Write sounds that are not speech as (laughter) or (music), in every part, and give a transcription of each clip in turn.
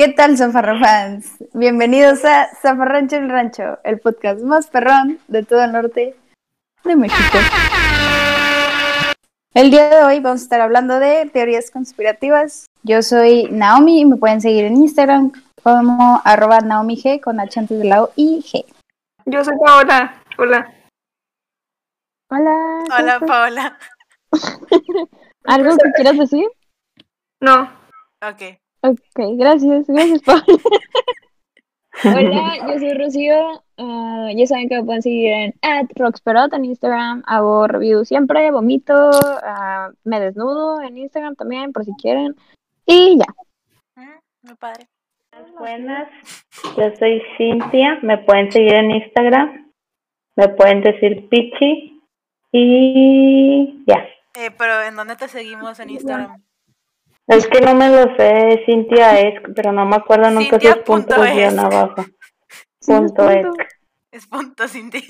¿Qué tal, Zafarrafans? Bienvenidos a Zafarrancho el Rancho, el podcast más perrón de todo el norte de México. El día de hoy vamos a estar hablando de teorías conspirativas. Yo soy Naomi y me pueden seguir en Instagram como arroba Naomi G con H antes de la O y G. Yo soy Paola. Hola. Hola. Hola, Paola. (laughs) ¿Algo que quieras decir? No. Ok. Ok, gracias, gracias Paola. (laughs) Hola, yo soy Rocío. Ah, ya saben que me pueden seguir en @roxperot en Instagram. Hago reviews siempre, vomito, ah, me desnudo en Instagram también, por si quieren. Y ya. Mm, Muy padre. Buenas, yo soy Cintia, me pueden seguir en Instagram, me pueden decir Pichi y ya. Eh, pero ¿en dónde te seguimos en Instagram? Es que no me lo sé, Cintia es, pero no me acuerdo nunca Cintia sus puntos punto es. guion abajo. Punto es. punto. Es punto Cintia.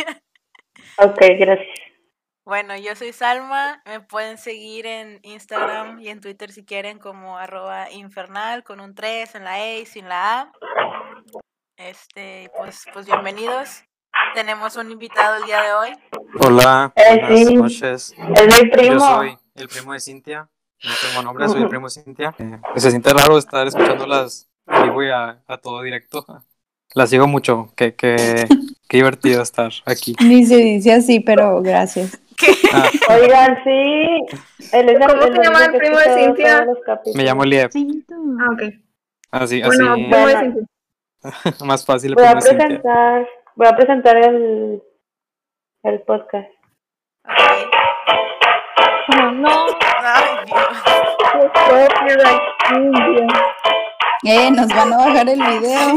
Ok, gracias. Bueno, yo soy Salma. Me pueden seguir en Instagram y en Twitter si quieren como arroba infernal con un 3 en la E y sin la A. Este, pues, pues bienvenidos. Tenemos un invitado el día de hoy. Hola, Eh, buenas sí. noches. Es mi primo. Yo soy el primo de Cintia. No tengo nombre, soy el primo Cintia. (laughs) Eh, se siente raro estar escuchándolas vivo y a, a todo directo. (laughs) Las sigo mucho. Qué, qué, (laughs) qué divertido estar aquí. Ni se dice así, pero gracias. ¿Qué? Ah, Oigan, sí. Es ¿Cómo el, se llama el primo de Cintia? me llamo Lieb. Ah, ok. Así, Bueno, así, ¿cómo Bueno. más fácil el Voy a Cintia. presentar, voy a presentar el, el podcast. Oh, no. Dios. Eh, nos van a bajar el video. (laughs)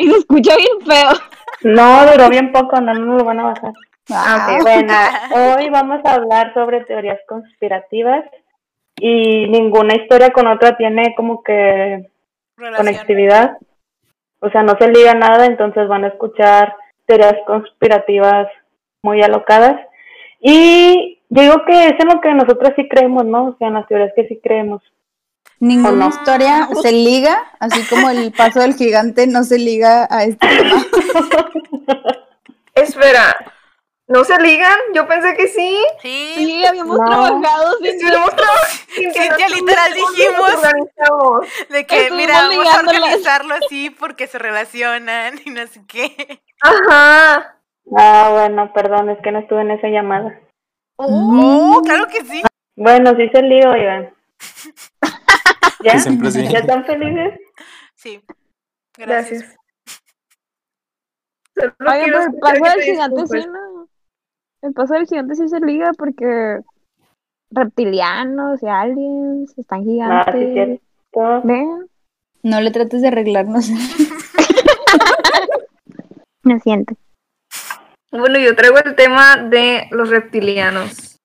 Y se escucha bien feo. No, duró bien poco, no, no lo van a bajar. Ah, Bueno, hoy vamos a hablar sobre teorías conspirativas y ninguna historia con otra tiene como que Relación. conectividad. O sea, no se liga nada, entonces van a escuchar teorías conspirativas muy alocadas. Y yo digo que es en lo que nosotros sí creemos, ¿no? O sea, en las teorías que sí creemos. Ninguna historia se liga, así como el paso del gigante no se liga a este tema. (laughs) Espera. ¿No se ligan? Yo pensé que sí. Sí, habíamos No. trabajado Sí, lo hemos trabajado. Cintia, literal dijimos. De que, Estuvimos mira, vamos a organizarlo así porque se relacionan y no sé qué. Ajá. Ah, bueno, perdón, es que no estuve en esa llamada. Oh, claro que sí. Bueno, sí se lío, oigan. (laughs) ¿Ya? Que siempre sí. ¿Ya están felices? Sí. Gracias. Gracias. Oye, el paso del te gigante sí, ¿no? El paso del gigante sí se liga porque reptilianos y aliens están Ah, sí, gigantes. cierto. Ven. No le trates de arreglarnos. (laughs) Lo siento. Bueno, yo traigo el tema de los reptilianos.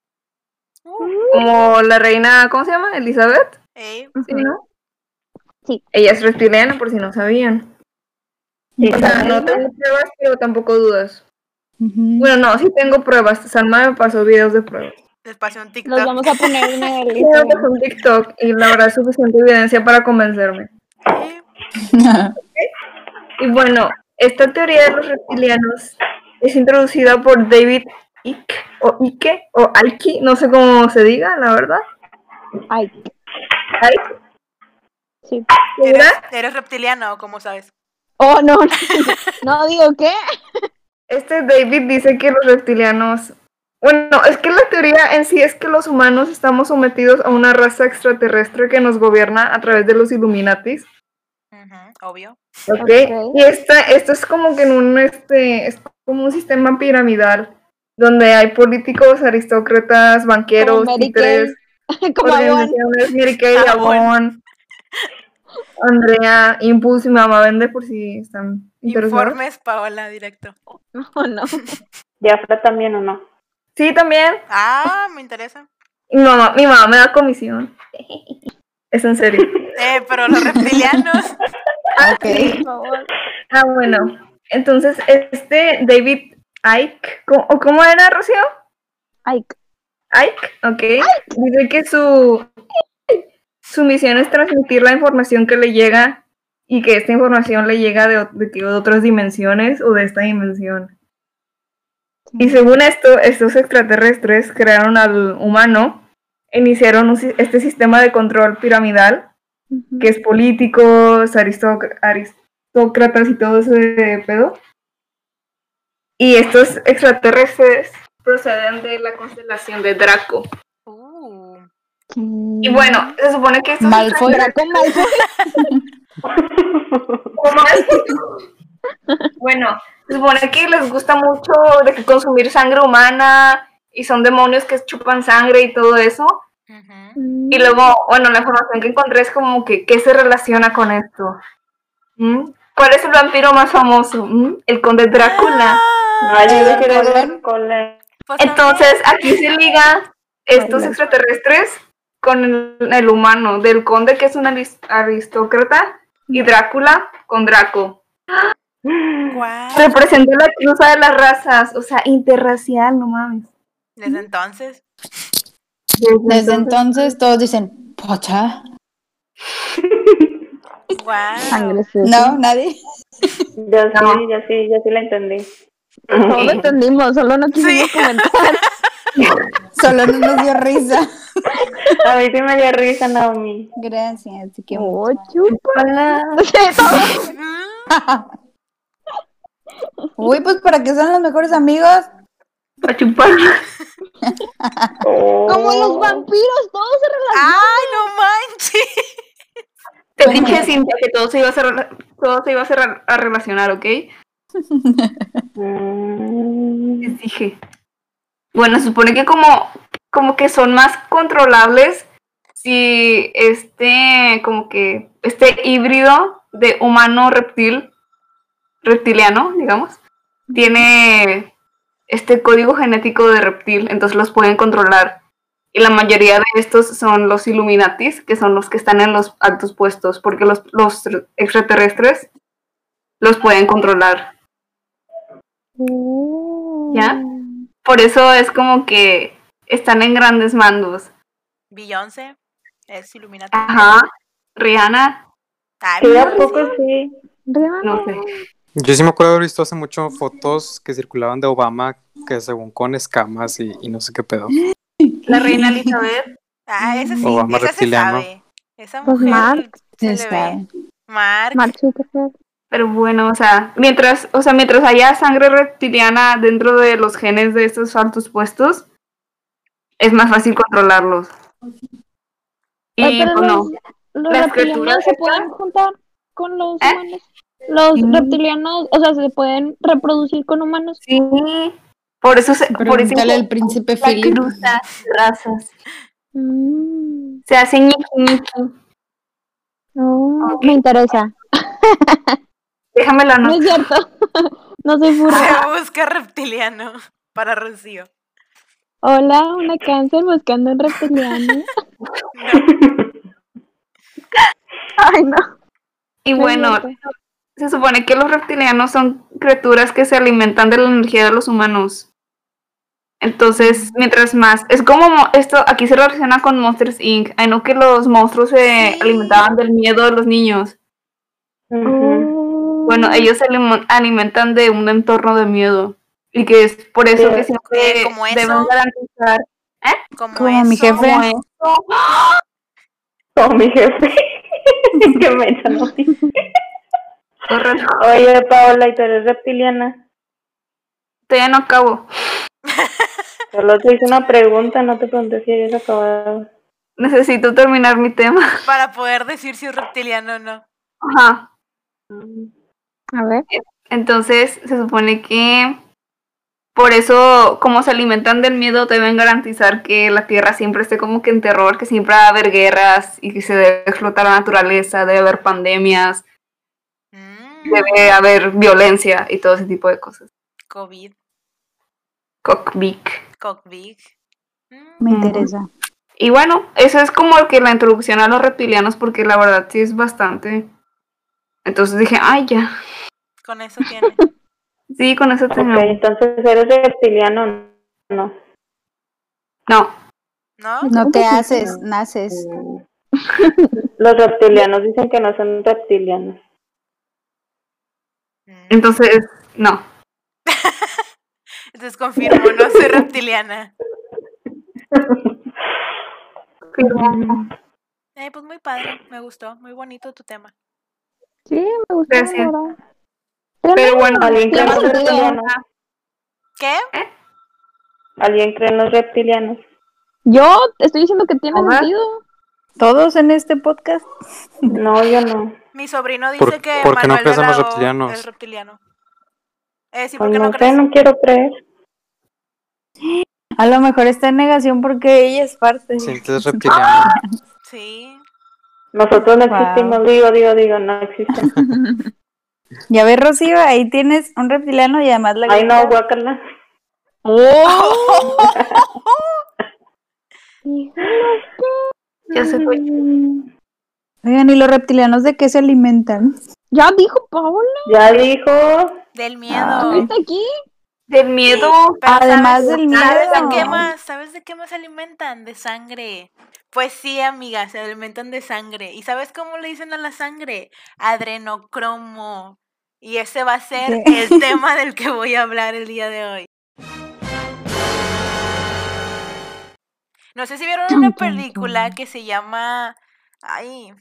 Como la reina, ¿cómo se llama? Elizabeth. ¿Sí, no? Sí. Ella es reptiliana, por si no sabían. Sí, O sea, no tengo pruebas, pero tampoco dudas. Bueno, no, sí tengo pruebas. Salma me pasó videos de pruebas. les pasé un Los TikTok. vamos a poner en el (laughs) Sí, me pasó un TikTok y la verdad es suficiente evidencia para convencerme. Sí. (laughs) Y bueno, esta teoría de los reptilianos es introducida por David Icke, o Icke, o Icke, no sé cómo se diga, la verdad. Ay, Icke, sí. ¿Eres, eres reptiliano o cómo sabes? Oh, no, no. (laughs) No, digo, ¿qué? Este David dice que los reptilianos. Bueno, es que la teoría en sí es que los humanos estamos sometidos a una raza extraterrestre que nos gobierna a través de los Illuminatis. Ujú, obvio. ¿ok? Ok. Y esta, esto es como que en un este, es como un sistema piramidal donde hay políticos, aristócratas, banqueros, (laughs) Como títeres, organizaciones, Mary Kay, Avon. Andrea, Impulse y Mamá Vende por si están interesados. Informes, Paola, directo. (laughs) No, no. ¿Diafra también o no? Sí, también. Ah, me interesa. Mi mamá, mi mamá me da comisión. Es en serio. Eh, pero los reptilianos. Por (laughs) favor. Ah, bueno. Entonces, este David Icke, ¿cómo, o ¿cómo era, Rocío? Ay, Ike, ok. Dice que su, su misión es transmitir la información que le llega y que esta información le llega de, de otras dimensiones o de esta dimensión. Y según esto, estos extraterrestres crearon al humano, iniciaron un este sistema de control piramidal, que es políticos, aristoc- aristócratas y todo ese pedo. Y estos extraterrestres proceden de la constelación de Draco. Uh, Y bueno, se supone que estos Malfoy. Draco (laughs) bueno, se supone que les gusta mucho de que consumir sangre humana y son demonios que chupan sangre y todo eso. Y luego, bueno, la información que encontré es como que, ¿qué se relaciona con esto? ¿Mm? ¿Cuál es el vampiro más famoso? ¿Mm? El conde Drácula. Cullen. Pues Entonces, aquí se liga estos extraterrestres con el, el humano, del conde que es un aris- aristócrata y Drácula con Draco. Guau. Representa la cruza de las razas, o sea, interracial, no mames. Desde entonces. Desde entonces todos dicen, pocha. Sucia. No, nadie. Yo No. sí, yo sí, yo sí la entendí. Todos lo entendimos, solo no quisimos Sí. comentar. (laughs) Solo no nos dio risa. A mí sí me dio risa, Naomi. Gracias. te quiero Oh, mucho. chúpala. (laughs) Uy, pues para que sean los mejores amigos. A chupar. (laughs) Como Oh. los vampiros, todos se relacionan. ¡Ay, no manches! Te dije, Cintia, que todo se iba a, hacer, todo se iba a, hacer a relacionar, ¿ok? Mm. Les dije. Bueno, se supone que como, como que son más controlables si este, como que este híbrido de humano reptil, reptiliano, digamos, tiene este código genético de reptil, entonces los pueden controlar. Y la mayoría de estos son los Illuminatis, que son los que están en los altos puestos, porque los, los extraterrestres los pueden controlar. ¿Ya? Por eso es como que están en grandes mandos. Beyoncé es Illuminati. Ajá. Rihanna, Sí, ¿a poco sí? no sé. Yo sí me acuerdo haber visto hace mucho fotos que circulaban de Obama, que según con escamas y, y no sé qué pedo. La (laughs) reina Elizabeth. Ah, esa sí, esa se reptiliano. sabe. Esa Pues mujer Mark. se ve. Mark. Mark Zuckerberg. Pero bueno, o sea, mientras, o sea, mientras haya sangre reptiliana dentro de los genes de estos altos puestos, es más fácil controlarlos. Y Ay, pero bueno, los, los reptilianos se pueden juntar con los ¿Eh? humanos. Los Mm. reptilianos, o sea, se pueden reproducir con humanos. sí, por eso se, por eso al príncipe la Philip. cruza de razas. Mm, Se hace ñiqui Ok. me interesa. (laughs) Déjame la No es cierto. (laughs) no soy furra. Se busca reptiliano para Rocío. Hola, una cáncer buscando un reptiliano. (laughs) Ay, no. Y bueno, se supone que los reptilianos son criaturas que se alimentan de la energía de los humanos. Entonces, mientras más, es como mo- esto, aquí se relaciona con Monsters Inc. Ay, no que los monstruos se Sí. alimentaban del miedo de los niños. Oh. Bueno, ellos se alimentan de un entorno de miedo. Y que es por eso Sí, que siempre como eso. deben garantizar. Como, Como mi eso. jefe. como eso. (gasps) Como mi jefe. (laughs) que me echan. Oye, Paola, ¿y tú eres reptiliana? (laughs) Todavía no acabo. (laughs) Solo te hice una pregunta, no te pregunté si eres acabada. Necesito terminar mi tema. Para poder decir si es reptiliano o no. Ajá. A ver. Entonces, se supone que por eso, como se alimentan del miedo, deben garantizar que la Tierra siempre esté como que en terror, que siempre va a haber guerras y que se debe explotar la naturaleza, debe haber pandemias, Mm, debe haber violencia y todo ese tipo de cosas. COVID, Cockbeak. Mm, Me interesa. Y bueno, eso es como que la introducción a los reptilianos, porque la verdad sí es bastante. Entonces dije, ay, ya. Con eso tiene. (laughs) Sí, con eso Ok, tengo. entonces eres reptiliano, no. No, ¿No? No te haces, naces. (laughs) Los reptilianos dicen que no son reptilianos. Mm. Entonces, no. (laughs) Entonces confirmo, no soy reptiliana. Eh, pues muy padre, me gustó, muy bonito tu tema. Sí, me gustó. Gracias. Pero bueno, ¿Alguien cree en los reptilianos? ¿Qué? ¿Alguien cree en los reptilianos? Yo estoy diciendo que tiene Ajá. sentido. Todos en este podcast. No, yo no. Mi sobrino dice ¿Por- que por qué no Manuel crees en los reptilianos? es reptiliano. Eh, sí, Pues no no sé, crees. no quiero creer. A lo mejor está en negación porque ella es parte. Sientes (laughs) reptiliano. Sí. Nosotros no Wow. existimos, digo, digo, digo, no existen. (laughs) Ya ves, Rocío, ahí tienes un reptiliano y además la Ay, no, guácala. (laughs) ya se fue. Oigan, ¿y los reptilianos de qué se alimentan? Ya dijo Paola. Ya dijo. Del miedo. ¿Está aquí? Del miedo. Pero Además ¿sabes- del ¿Sabes de miedo. qué más? ¿Sabes de qué más se alimentan? De sangre. Pues sí, amiga, se alimentan de sangre. ¿Y sabes cómo le dicen a la sangre? Adrenocromo. Y ese va a ser ¿Qué? el (laughs) tema del que voy a hablar el día de hoy. No sé si vieron una película que se llama. Ay.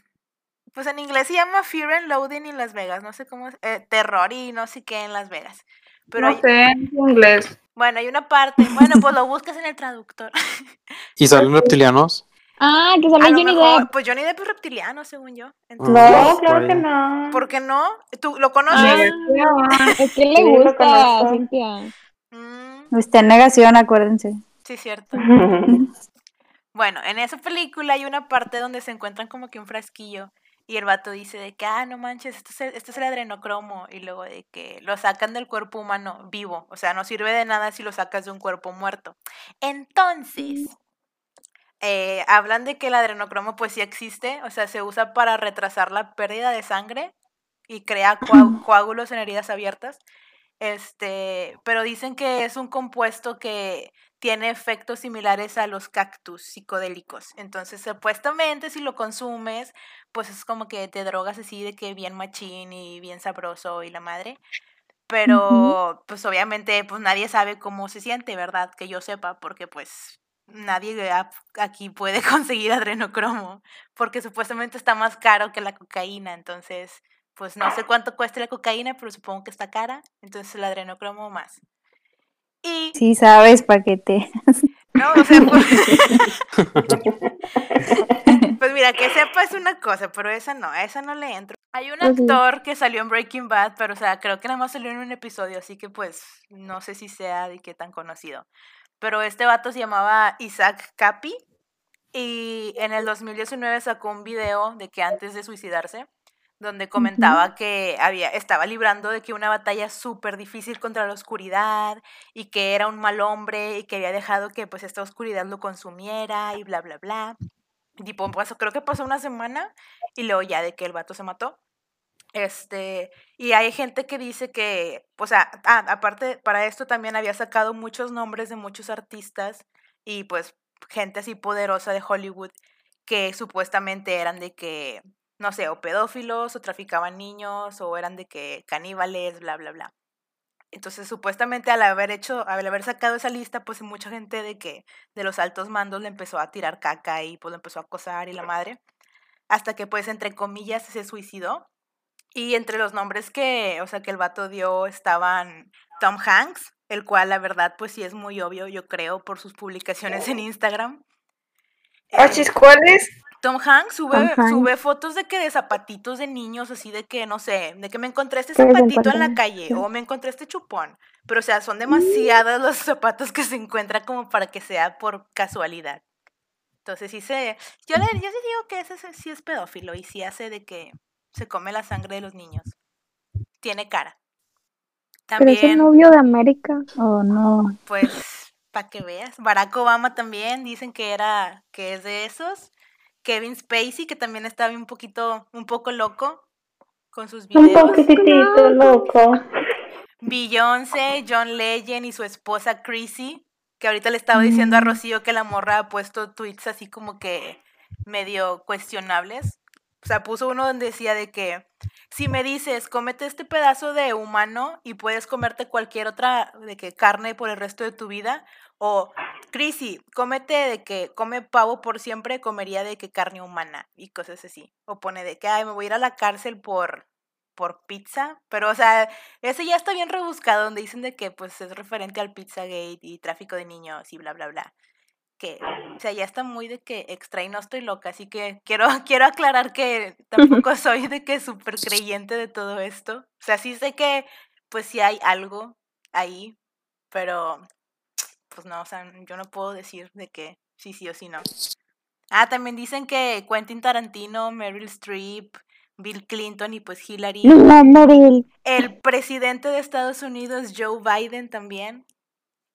Pues en inglés se llama Fear and Loathing en Las Vegas. No sé cómo. es- eh, terror y no sé qué en Las Vegas. Pero no hay- sé en inglés. bueno, hay una parte. Bueno, pues lo buscas en el traductor. (laughs) ¿Y salen reptilianos? Ah, que sale Johnny mejor, Depp. pues Johnny Depp es reptiliano, según yo. Entonces, No, claro que no. ¿Por qué no? ¿Tú lo conoces? Ah, es que le gusta. Cintia. Mm, Está en negación, acuérdense. sí, cierto. (laughs) Bueno, en esa película hay una parte donde se encuentran como que un frasquillo y el vato dice de que, ah, no manches, esto es el, esto es el adrenocromo y luego de que lo sacan del cuerpo humano vivo, o sea, no sirve de nada si lo sacas de un cuerpo muerto. Entonces, eh, hablan de que el adrenocromo pues sí existe, o sea, se usa para retrasar la pérdida de sangre y crea coágulos en heridas abiertas. Este, pero dicen que es un compuesto que tiene efectos similares a los cactus psicodélicos. Entonces, supuestamente, si lo consumes, pues es como que te drogas así de que bien machín y bien sabroso y la madre. Pero, pues obviamente, pues nadie sabe cómo se siente, ¿verdad? Que yo sepa, porque pues nadie aquí puede (laughs) conseguir adrenocromo, porque supuestamente está más caro que la cocaína. Entonces, pues no sé cuánto cuesta la cocaína, pero supongo que está cara. Entonces, el adrenocromo más. Y Sí, sabes, paquete. (laughs) no, o sea, pues, (laughs) pues mira, que sepa es una cosa, pero esa no, a esa no le entro. Hay un Pues actor que salió en Breaking Bad, pero o sea, creo que nada más salió en un episodio, así que pues no sé si sea de qué tan conocido. Pero este vato se llamaba Isaac Capi y en el 2019 sacó un video de que antes de suicidarse, donde comentaba que había, estaba librando de que una batalla súper difícil contra la oscuridad y que era un mal hombre y que había dejado que pues esta oscuridad lo consumiera y bla, bla, bla. Y, tipo, pasó- creo que pasó una semana y luego ya de que el vato se mató. Este, y hay gente que dice que, o sea, ah, aparte para esto también había sacado muchos nombres de muchos artistas y pues gente así poderosa de Hollywood que supuestamente eran de que, no sé, o pedófilos o traficaban niños o eran de que caníbales, bla, bla, bla. Entonces, supuestamente al haber hecho, al haber sacado esa lista, pues mucha gente de que de los altos mandos le empezó a tirar caca y pues lo empezó a acosar y la madre, hasta que pues entre comillas se suicidó. Y entre los nombres que, o sea, que el vato dio estaban Tom Hanks, el cual la verdad pues sí es muy obvio, yo creo, por sus publicaciones en Instagram. Ah, Eh, chis, ¿cuál es? Tom Hanks sube, Tom Hanks. sube fotos de que de zapatitos de niños, así de que, no sé, de que me encontré este zapatito en la calle sí. o me encontré este chupón. Pero, o sea, son demasiados los zapatos que se encuentran como para que sea por casualidad. Entonces, sí se... Yo, le, yo sí digo que ese sí- es pedófilo y sí hace de que se come la sangre de los niños. Tiene cara. Pero es el novio de América. Oh, no. pues, para que veas. Barack Obama también dicen que era, que es de esos. Kevin Spacey, que también estaba un poquito, un poco loco con sus Un videos. poquitito loco. Beyoncé, John Legend y su esposa Chrissy, que ahorita le estaba diciendo a Mm. Rocío que la morra ha puesto tweets así como que medio cuestionables. O sea, puso uno donde decía de que si me dices, cómete este pedazo de humano y puedes comerte cualquier otra de que carne por el resto de tu vida, o Chrissy, cómete de que come pavo por siempre, comería de que carne humana y cosas así. O pone de que, ay, me voy a ir a la cárcel por por pizza, pero o sea, ese ya está bien rebuscado, donde dicen de que pues es referente al Pizzagate y tráfico de niños y bla, bla, bla. Que, o sea, ya está muy de que extra y no estoy loca, así que quiero, (laughs) quiero aclarar que tampoco soy de que súper creyente de todo esto. O sea, sí sé que pues sí hay algo ahí, pero pues no, o sea, yo no puedo decir de que sí, sí o sí no. Ah, también dicen que Quentin Tarantino, Meryl Streep, Bill Clinton y pues Hillary. No, Meryl. El presidente de Estados Unidos, Joe Biden, también.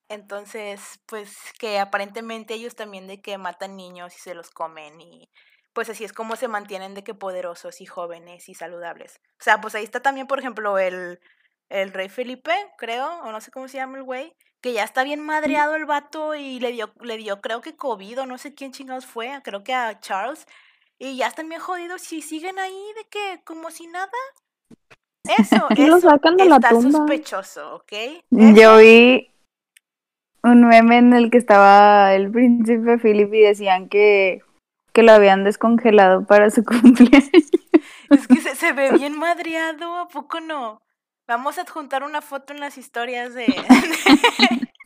Entonces, pues que aparentemente ellos también de que matan niños y se los comen y pues así es como se mantienen de que poderosos y jóvenes y saludables. O sea, pues ahí está también, por ejemplo, el, el rey Felipe, creo, o no sé cómo se llama el güey, que ya está bien madreado el vato y le dio, le dio creo que COVID o no sé quién chingados fue, creo que a Charles, y ya están bien jodidos y siguen ahí de que como si nada. Eso, lo eso sacan de la está tumba. sospechoso, ¿ok? Yo vi un meme en el que estaba el príncipe Philip y decían que, que lo habían descongelado para su (laughs) cumpleaños. Es que se, se ve bien madreado, ¿a poco no? Vamos a adjuntar una foto en las historias de... (laughs)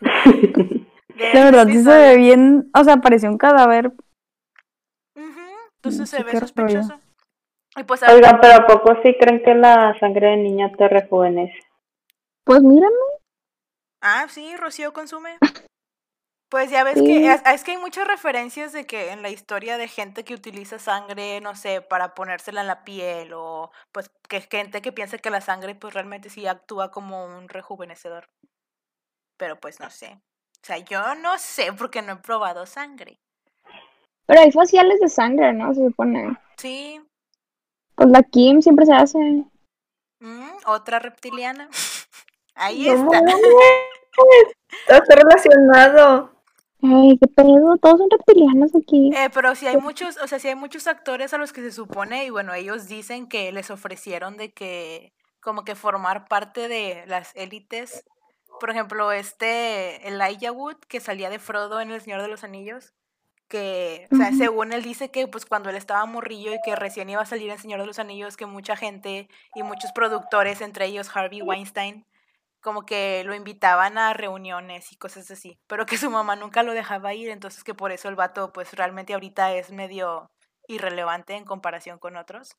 de La verdad, sí se ve bien, o sea, parecía un cadáver. Entonces se ve rollo. sospechoso. Y pues a- Oigan, pero ¿a poco sí creen que la sangre de niña te rejuvenece? Pues mírame. Ah, sí, Rocío consume. (laughs) Pues ya ves Sí. que es, es que hay muchas referencias de que en la historia de gente que utiliza sangre, no sé, para ponérsela en la piel o pues que gente que piensa que la sangre pues realmente sí actúa como un rejuvenecedor. Pero pues no sé. O sea, yo no sé porque no he probado sangre. Pero hay faciales de sangre, ¿no? Se supone. Sí, Pues la Kim siempre se hace. mm, otra reptiliana. (laughs) Ahí No está. (laughs) Está relacionado. Ay, qué pedo. Todos son reptilianos aquí. Eh, pero si hay muchos, o sea, si hay muchos actores a los que se supone, y bueno, ellos dicen que les ofrecieron de que, como que formar parte de las élites. Por ejemplo, este Elijah Wood, que salía de Frodo en El Señor de los Anillos, que, o sea, según él dice que pues cuando él estaba morrillo y que recién iba a salir en El Señor de los Anillos, que mucha gente y muchos productores, entre ellos Harvey Weinstein, como que lo invitaban a reuniones y cosas así, pero que su mamá nunca lo dejaba ir, entonces que por eso el vato pues realmente ahorita es medio irrelevante en comparación con otros.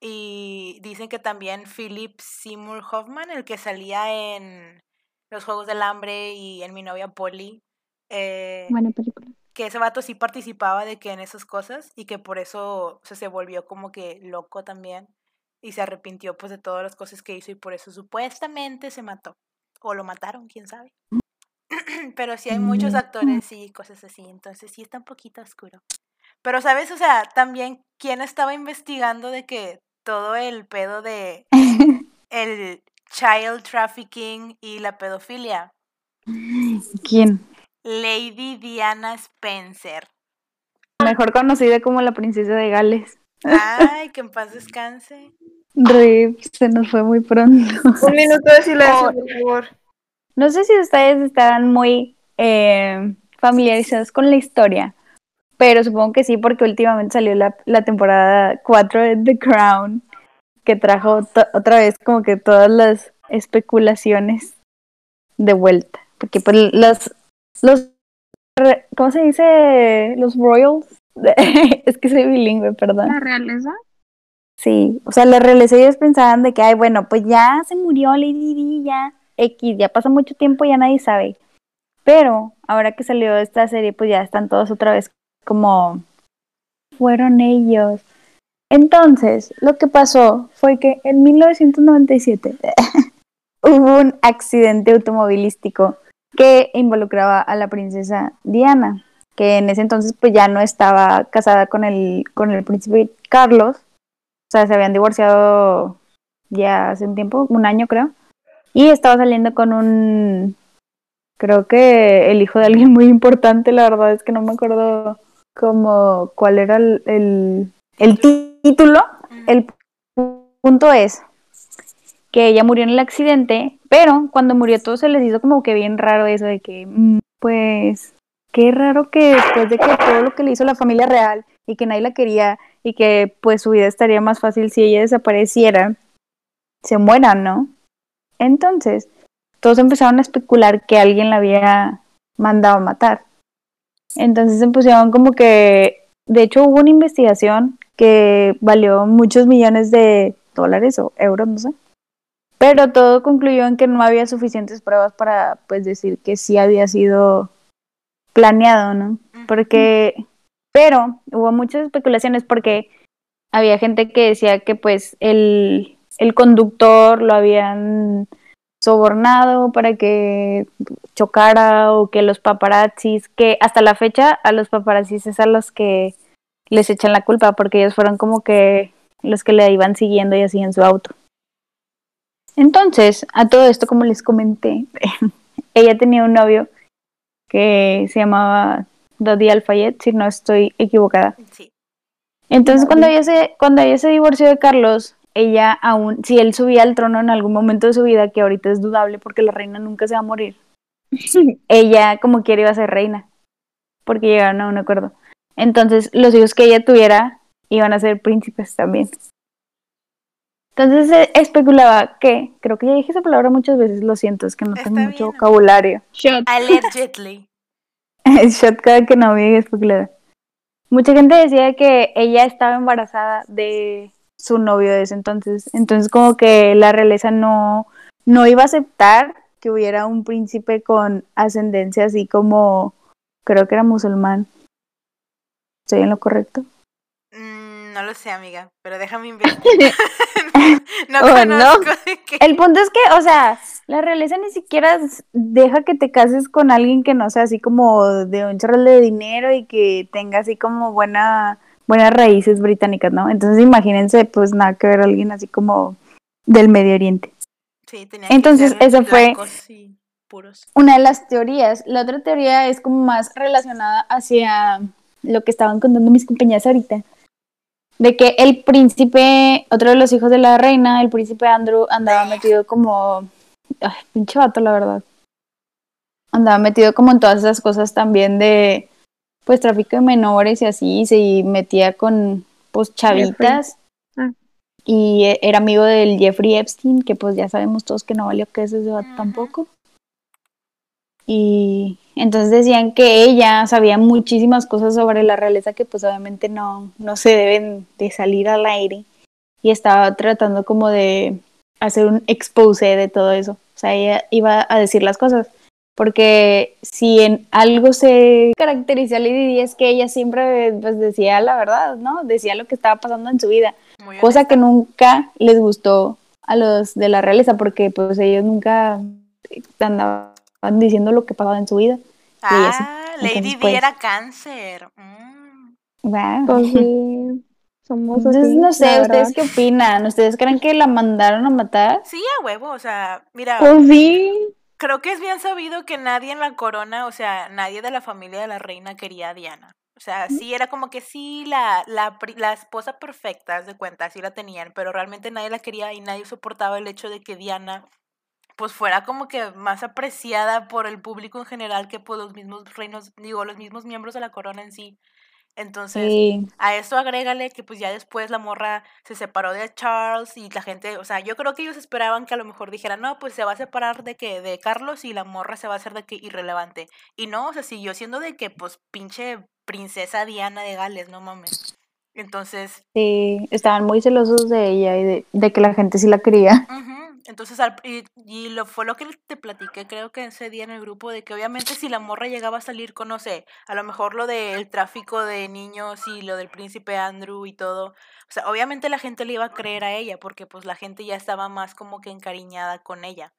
Y dicen que también Philip Seymour Hoffman, el que salía en Los Juegos del Hambre y en Mi novia Polly, eh, Buena película. que ese vato sí participaba de que en esas cosas y que por eso o sea, se volvió como que loco también y se arrepintió pues de todas las cosas que hizo y por eso supuestamente se mató o lo mataron, quién sabe. (clears throat) Pero sí hay muchos Mm. actores y cosas así, entonces sí está un poquito oscuro. Pero sabes, o sea, también quién estaba investigando de que todo el pedo de (laughs) el child trafficking y la pedofilia, ¿Quién? Lady Diana Spencer. Mejor conocida como la princesa de Gales. Ay, que en paz descanse. Rip, se nos fue muy pronto. Un minuto de silencio, (laughs) por favor. No sé si ustedes estarán muy eh, familiarizados con la historia, pero supongo que sí, porque últimamente salió la, la temporada 4 de The Crown, que trajo otra vez como que todas las especulaciones de vuelta. Porque pues los, los ¿cómo se dice? Los royals. (laughs) es que soy bilingüe, perdón. ¿La realeza? Sí, o sea, la realeza ellos pensaban de que, ay, bueno, pues ya se murió Lady Di, ya X, ya pasó mucho tiempo, ya nadie sabe. Pero ahora que salió esta serie, pues ya están todos otra vez como fueron ellos. Entonces, lo que pasó fue que en 1997 (laughs) hubo un accidente automovilístico que involucraba a la princesa Diana, que en ese entonces pues ya no estaba casada con el, con el príncipe Carlos, o sea, se habían divorciado ya hace un tiempo, un año creo, y estaba saliendo con un, creo que el hijo de alguien muy importante, la verdad es que no me acuerdo como cuál era el, el, título, el punto es que ella murió en el accidente, pero cuando murió todo se les hizo como que bien raro eso de que, mm, pues, qué raro que después de que todo lo que le hizo la familia real y que nadie la quería y que pues su vida estaría más fácil si ella desapareciera, se muera, ¿no? Entonces, todos empezaron a especular que alguien la había mandado a matar. Entonces se pusieron como que, de hecho hubo una investigación que valió muchos millones de dólares o euros, no sé. Pero todo concluyó en que no había suficientes pruebas para pues decir que sí había sido planeado, ¿no? Porque, pero hubo muchas especulaciones porque había gente que decía que pues el, el conductor lo habían sobornado para que chocara o que los paparazzis, que hasta la fecha a los paparazzis es a los que les echan la culpa porque ellos fueron como que los que le iban siguiendo y así en su auto. Entonces, a todo esto, como les comenté, (laughs) ella tenía un novio que se llamaba Dodi Alfayet, si no estoy equivocada. Sí. Entonces, cuando ella se, cuando ella se divorció de Carlos, ella aún, si él subía al trono en algún momento de su vida, que ahorita es dudable porque la reina nunca se va a morir, (laughs) ella como quiera iba a ser reina, porque llegaron a un acuerdo. Entonces, los hijos que ella tuviera iban a ser príncipes también. Entonces se especulaba que, creo que ya dije esa palabra muchas veces, lo siento, es que no Está tengo bien, mucho vocabulario. Shot. Allegedly. (laughs) Shot cada que no me especulada. Mucha gente decía que ella estaba embarazada de su novio de ese entonces. Entonces como que la realeza no, no iba a aceptar que hubiera un príncipe con ascendencia así como, creo que era musulmán. ¿Estoy en lo correcto? No lo sé, amiga, pero déjame investigar. (laughs) (laughs) no Oh, conozco de qué. El punto es que, o sea, la realeza ni siquiera deja que te cases con alguien que no sea así como de un chorro de dinero y que tenga así como buena, buenas raíces británicas, ¿no? Entonces imagínense, pues nada que ver alguien así como del Medio Oriente. Sí, tenía que Entonces, ser esa fue- puros. Una de las teorías. La otra teoría es como más relacionada hacia lo que estaban contando mis compañeras ahorita. De que el príncipe, otro de los hijos de la reina, el príncipe Andrew, andaba metido como. Ay, pinche vato, la verdad. Andaba metido como en todas esas cosas también de. Pues tráfico de menores y así. Y se metía con, pues, chavitas. Ah. Y e- era amigo del Jeffrey Epstein, que pues ya sabemos todos que no valió que ese vato tampoco. Y entonces decían que ella sabía muchísimas cosas sobre la realeza que pues obviamente no, no se deben de salir al aire. Y estaba tratando como de hacer un expose de todo eso. O sea, ella iba a decir las cosas. Porque si en algo se caracteriza a Lady Di es que ella siempre pues decía la verdad, ¿no? Decía lo que estaba pasando en su vida Muy cosa honesta. que nunca les gustó a los de la realeza porque pues ellos nunca andaban diciendo lo que pasaba en su vida. Ah, Lady Entonces, pues- era cáncer. Mm. Wow. Pues sí, somos Entonces así, no sé, ¿ustedes verdad. qué opinan? ¿Ustedes creen que la mandaron a matar? Sí, a huevo, o sea, mira, Pues sí, creo que es bien sabido que nadie en la corona, o sea, nadie de la familia de la reina quería a Diana. O sea, sí era como que sí, la, la, la esposa perfecta, haz de cuenta, sí la tenían, pero realmente nadie la quería y nadie soportaba el hecho de que Diana pues fuera como que más apreciada por el público en general que por los mismos reinos, digo, los mismos miembros de la corona en sí. Entonces, Sí, a eso agrégale que pues ya después la morra se separó de Charles y la gente, o sea, yo creo que ellos esperaban que a lo mejor dijeran, no, pues se va a separar de que de Carlos y la morra se va a hacer de que irrelevante. Y no, o sea, siguió siendo de que pues pinche princesa Diana de Gales, no mames. Entonces, sí, estaban muy celosos de ella y de, de que la gente sí la quería. Entonces, al- y, y lo fue lo que te platiqué, creo que ese día en el grupo, de que obviamente si la morra llegaba a salir con, no sé, a lo mejor lo del tráfico de niños y lo del príncipe Andrew y todo, o sea, obviamente la gente le iba a creer a ella, porque pues la gente ya estaba más como que encariñada con ella.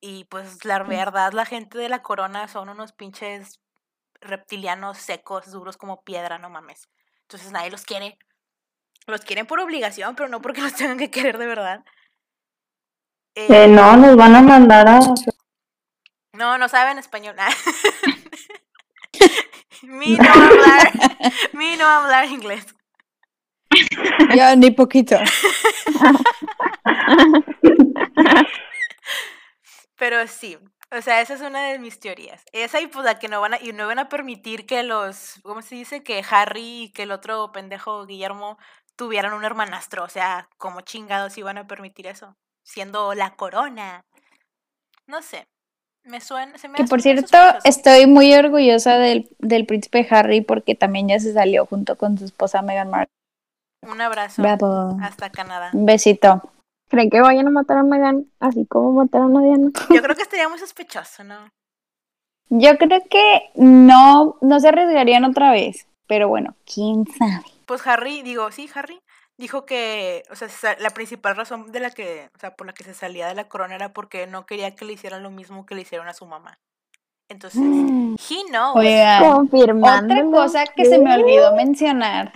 Y pues la verdad, la gente de la corona son unos pinches reptilianos secos, duros como piedra, no mames. Entonces nadie los quiere. Los quieren por obligación, pero no porque los tengan que querer de verdad. Eh, Eh, no, nos van a mandar a... no, no saben español. (laughs) mi no hablar, mi no hablar inglés. Yo ni poquito. Pero sí, o sea, esa es una de mis teorías. Esa y pues la que no van a, y no van a permitir que los, ¿cómo se dice? Que Harry y que el otro pendejo Guillermo tuvieran un hermanastro. O sea, como chingados iban a permitir eso. Siendo la corona. No sé. Me suena. Se me Que por cierto, sospechoso. estoy muy orgullosa del, del príncipe Harry porque también ya se salió junto con su esposa Meghan Markle. Un abrazo. Bravo. Hasta Canadá. Un besito. ¿Creen que vayan a matar a Megan así como mataron a Diana? Yo creo que estaría muy sospechoso, ¿no? Yo creo que no, no se arriesgarían otra vez. Pero bueno, quién sabe. Pues Harry, digo, sí, Harry dijo que, o sea, la principal razón de la que, o sea, por la que se salía de la corona era porque no quería que le hicieran lo mismo que le hicieron a su mamá. Entonces, he knows. Otra cosa que se me olvidó mencionar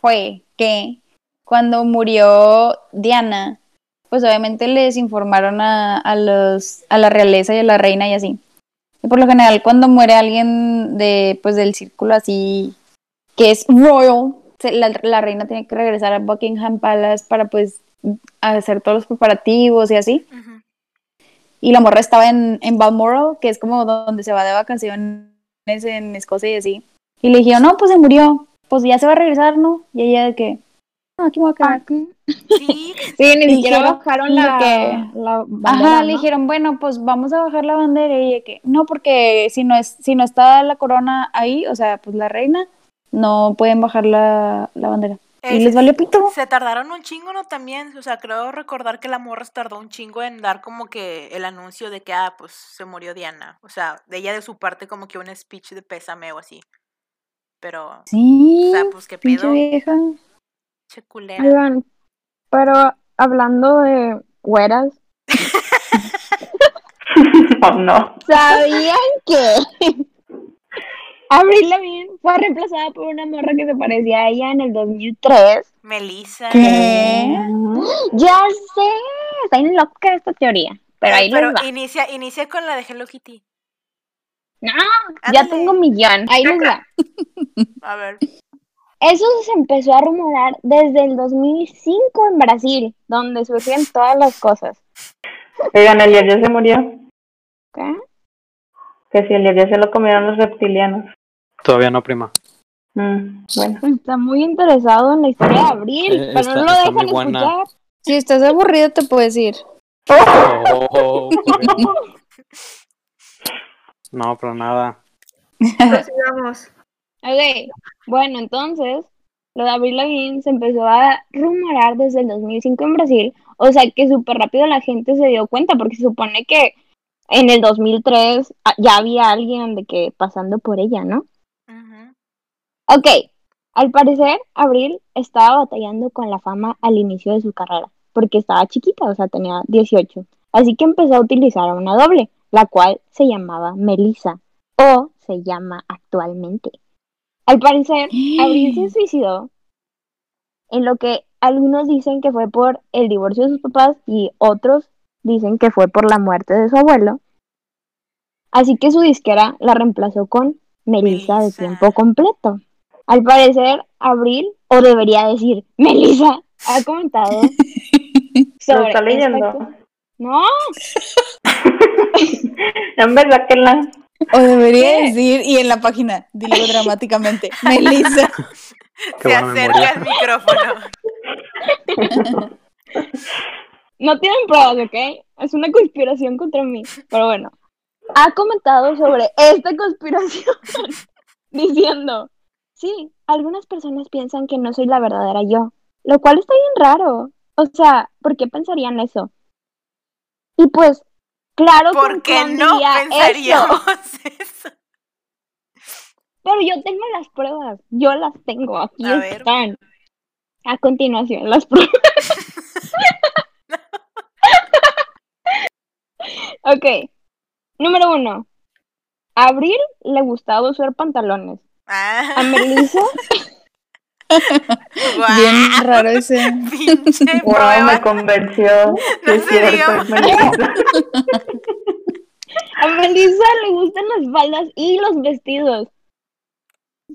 fue que cuando murió Diana, pues obviamente les informaron a, a los, a la realeza y a la reina y así. Y por lo general, cuando muere alguien de, pues, del círculo así, que es royal, la, la reina tiene que regresar a Buckingham Palace para pues hacer todos los preparativos y así. Ujú. Y la morra estaba en, en Balmoral, que es como donde se va de vacaciones en Escocia y así. Y le dijeron, no, pues se murió. Pues ya se va a regresar, ¿no? Y ella de que, no, aquí me voy a quedar. Aquí. (laughs) Sí, Sí, ni siquiera bajaron la, que- la bandera, Ajá, le ¿no? dijeron, bueno, pues vamos a bajar la bandera. Y ella que, no, porque si no, es, si no está la corona ahí, o sea, pues la reina, no pueden bajar la, la bandera. Y les valió pito. Se tardaron un chingo, ¿no? También, o sea, creo recordar que la morra se tardó un chingo en dar como que el anuncio de que, ah, pues se murió Diana. O sea, de ella de su parte como que un speech de pésame o así. Pero, Sí, o sea, pues qué pedo, vieja. che culera. Oigan, pero hablando de güeras, (laughs) (laughs) (laughs) Oh, no. ¿sabían que Avril Lavigne fue reemplazada por una morra que se parecía a ella en el 2003? Melissa. ¿Qué? Ya sé, está bien loca esta teoría, pero Eh, ahí les va. inicia, inicia con la de Hello Kitty. No, ya tengo un millón, ahí les va. A ver. Eso se empezó a rumorar desde el 2005 en Brasil, donde surgen todas las cosas. Oigan, Elias ya se murió. ¿Qué? Que si Elias ya se lo comieron los reptilianos. Todavía no, prima. Mm, bueno. Está muy interesado en la historia de Abril, Eh, pero está- no lo dejan buena. escuchar. Si estás aburrido, te puedes ir. Oh, prima. no, pero nada. Prosigamos. Ok, bueno, entonces, lo de Avril Lavigne se empezó a rumorar desde el 2005 en Brasil, o sea que súper rápido la gente se dio cuenta, porque se supone que en el 2003 ah, ya había alguien de que pasando por ella, ¿no? Ok, al parecer, Abril estaba batallando con la fama al inicio de su carrera, porque estaba chiquita, o sea, tenía 18. Así que empezó a utilizar a una doble, la cual se llamaba Melissa, o se llama actualmente. Al parecer, Abril se (gasps) suicidó, en lo que algunos dicen que fue por el divorcio de sus papás y otros dicen que fue por la muerte de su abuelo. Así que su disquera la reemplazó con Melissa de tiempo completo. Al parecer, Abril, o debería decir Melissa, ha comentado (laughs) ¿Lo sobre está leyendo? No, (laughs) en verdad que la... O debería decir, y en la página, dilo (laughs) dramáticamente, Melissa. Qué Se acerca el micrófono. no tienen pruebas, ¿ok? Es una conspiración contra mí. Pero bueno, ha comentado sobre esta conspiración diciendo, sí, algunas personas piensan que no soy la verdadera yo, lo cual está bien raro. O sea, ¿por qué pensarían eso? Y pues, claro que ¿Por qué Juan no diría eso. pensaríamos (laughs) eso? Pero yo tengo las pruebas, yo las tengo, aquí A ver. están. A continuación, las pruebas. (laughs) ok, número uno. A Abril le gustaba usar pantalones. A Ah, Melissa, (laughs) (laughs) Bien raro ese. pinche (laughs) Wow, me convenció. No es cierto, diga es Melissa. a Melissa le gustan las faldas y los vestidos.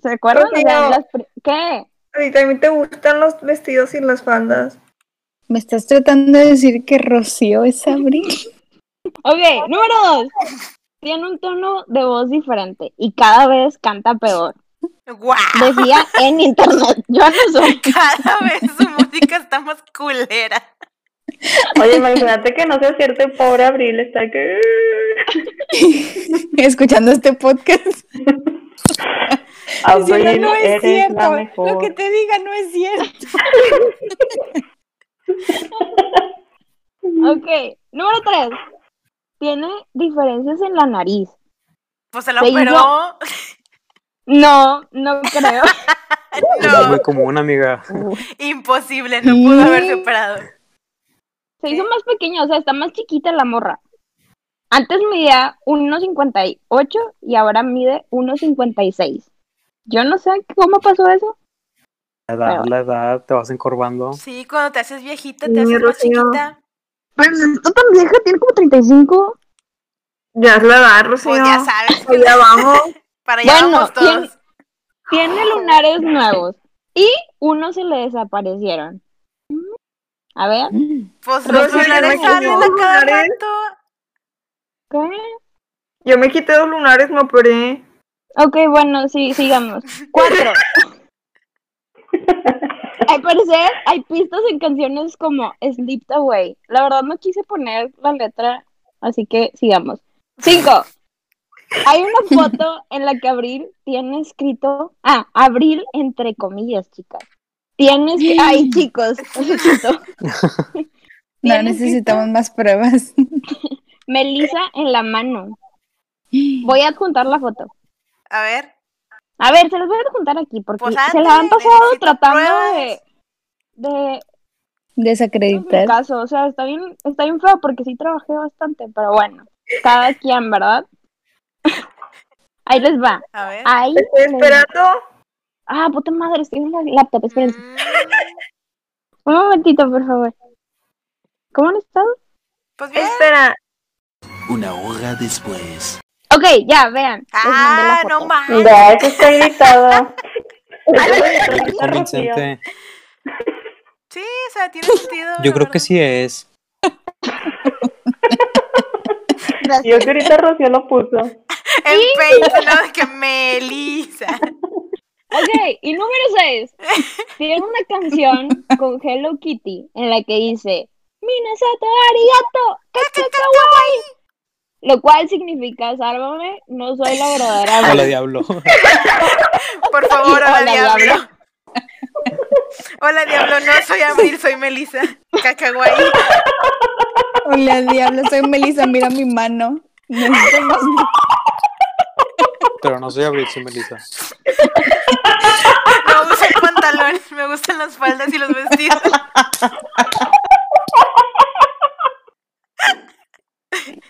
¿Se acuerdan? Las ¿Qué? A ti también te gustan los vestidos y las faldas. ¿Me estás tratando de decir que Rocío es Abril? Ok, número dos. Tiene un tono de voz diferente y cada vez canta peor. ¡Guau! Decía en internet. (laughs) Yo no soy. Cada vez su música está más culera. Oye, imagínate que no se acierte, pobre Abril, está que... (laughs) Escuchando este podcast. (laughs) Abril, Diciendo, no es eres la cierto. Lo que te diga no es cierto. Ok, número tres. Tiene diferencias en la nariz. Pues se la Se hizo-. No, no creo. (laughs) Es No, muy común, amiga. (laughs) imposible, no pudo haberse operado. Se hizo más pequeña, o sea, está más chiquita la morra. Antes medía 1.58 y ahora mide 1.56. Yo no sé cómo pasó eso. La edad, la edad, te vas encorvando. Sí, cuando te haces viejita, te haces más chiquita. Pero no está tan vieja, tiene como 35. Ya es la edad, Rocío. Pues ya sabes, que Allá vamos. Para allá Bueno, vamos todos. Tiene lunares nuevos y unos se le desaparecieron. A ver, Pues los lunares salen a cada rato. ¿qué? Yo me quité dos lunares, me operé. Ok, bueno, sí, sigamos. (laughs) Cuatro. Al parecer hay pistas en canciones como Slipped Away. La verdad no quise poner la letra, así que sigamos. Cinco. Hay una (laughs) foto en la que Abril tiene escrito, ah, Abril entre comillas, chicas. Tienes que, ay (gasps) chicos. (laughs) No necesitamos más pruebas. (laughs) Melissa en la mano. (gasps) Voy a adjuntar la foto. A ver, A ver, se los voy a adjuntar aquí porque Pues se la han pasado tratando de, pruebas. Desacreditar. caso, o sea, está bien, está bien feo porque sí trabajé bastante, pero bueno, cada quien, ¿verdad? Ahí les va. a ver. Ahí. Estoy esperando. Ah, puta madre, estoy en la laptop, espérense. Mm, Un momentito, por favor. ¿Cómo han estado? Pues bien. Espera. Una hora después. Ok, ya, vean. la Ah, no mames. Ya, eso está editado. Sí, o sea, tiene sentido. Yo creo que sí es. Yo que ahorita Rocío lo puso. (laughs) En Paint, (laughs) ¿no? De que Melissa. Ok, y número 6. (laughs) Tiene una canción con Hello Kitty en la que dice Minasato arigato, kakakawai. Lo cual significa, sálvame, no soy la verdadera Hola, Abril". diablo. Por favor, hola, hola, diablo. diablo. Hola, diablo. No soy Abril, soy Melissa. Cacaguay. Hola, diablo, soy Melissa, mira mi mano. Necesito más- Pero no soy Melissa. No uso el pantalón. Me gustan las faldas y los vestidos.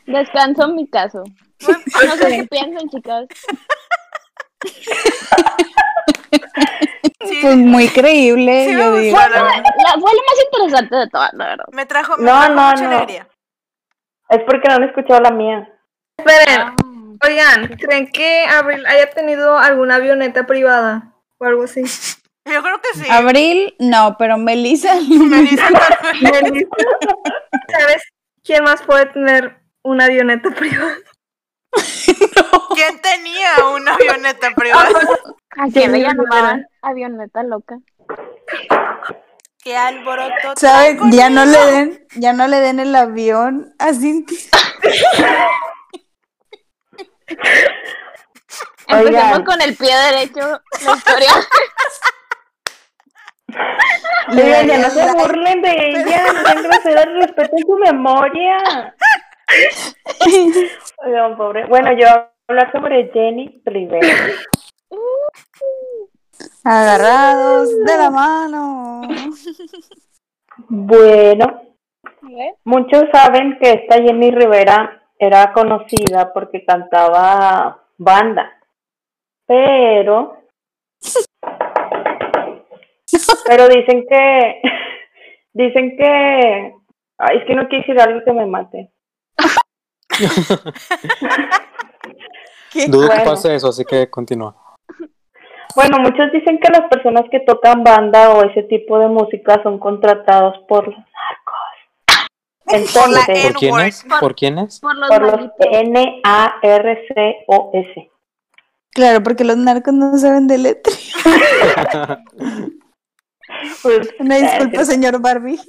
Descanso en mi caso. No sé qué piensan, chicas. Sí, Pues muy creíble, Sí me yo digo. Fue la, la- fue la más interesante de todas, la verdad. me trajo, me No, trajo no, mucha no. alegría. Es porque no han escuchado la mía. Esperen. Oigan, ¿creen que Abril haya tenido alguna avioneta privada? O algo así. (laughs) Yo creo que sí. Abril, no, pero Melissa. Melissa también. (laughs) Melissa. ¿Sabes quién más puede tener una avioneta privada? (laughs) ¿Quién tenía una avioneta privada? ¿A quién le Sí, llamaban? Avioneta loca. Qué alboroto. Traigo Ya no le den, ya no le den el avión a Cintia. Empecemos Oigan. con el pie derecho la historia. Le Oigan, ya no se burlen de ella, no sean groseras, respeten su memoria. Oigan, pobre. Bueno, yo voy a hablar sobre Jenny Rivera. Agarrados de la mano. Bueno, muchos saben que esta Jenny Rivera era conocida porque cantaba banda, pero pero dicen que dicen que ay, es que no decir algo que me mate. Dudo que Bueno. pase eso, así que continúa. Bueno, muchos dicen que las personas que tocan banda o ese tipo de música son contratados por los Entonces. ¿Por quiénes? ¿Por quiénes? Por los por los. N-A-R-C-O-S. Claro, porque los narcos no saben de letra. Pues, (laughs) Una disculpa, señor Barbie.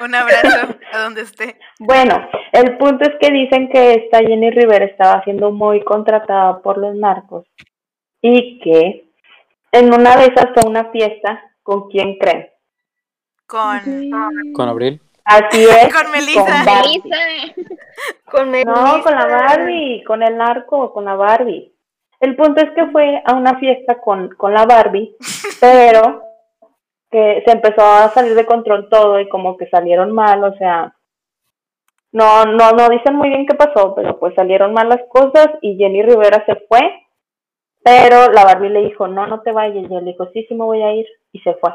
Un abrazo a donde esté. Bueno, el punto es que dicen que esta Jenny Rivera estaba siendo muy contratada por los narcos y que en una de esas fue una fiesta con quién creen. Con, Con Abril. Así (laughs) es. con Melissa. con Barbie. Melissa. Con No, con la Barbie, con el narco, con la Barbie. El punto es que fue a una fiesta con, con la Barbie, (laughs) pero que se empezó a salir de control todo y como que salieron mal, o sea, no, no, no dicen muy bien qué pasó, pero pues salieron mal las cosas y Jenny Rivera se fue, pero la Barbie le dijo, no, no te vayas, y él dijo, sí, sí me voy a ir, y se fue.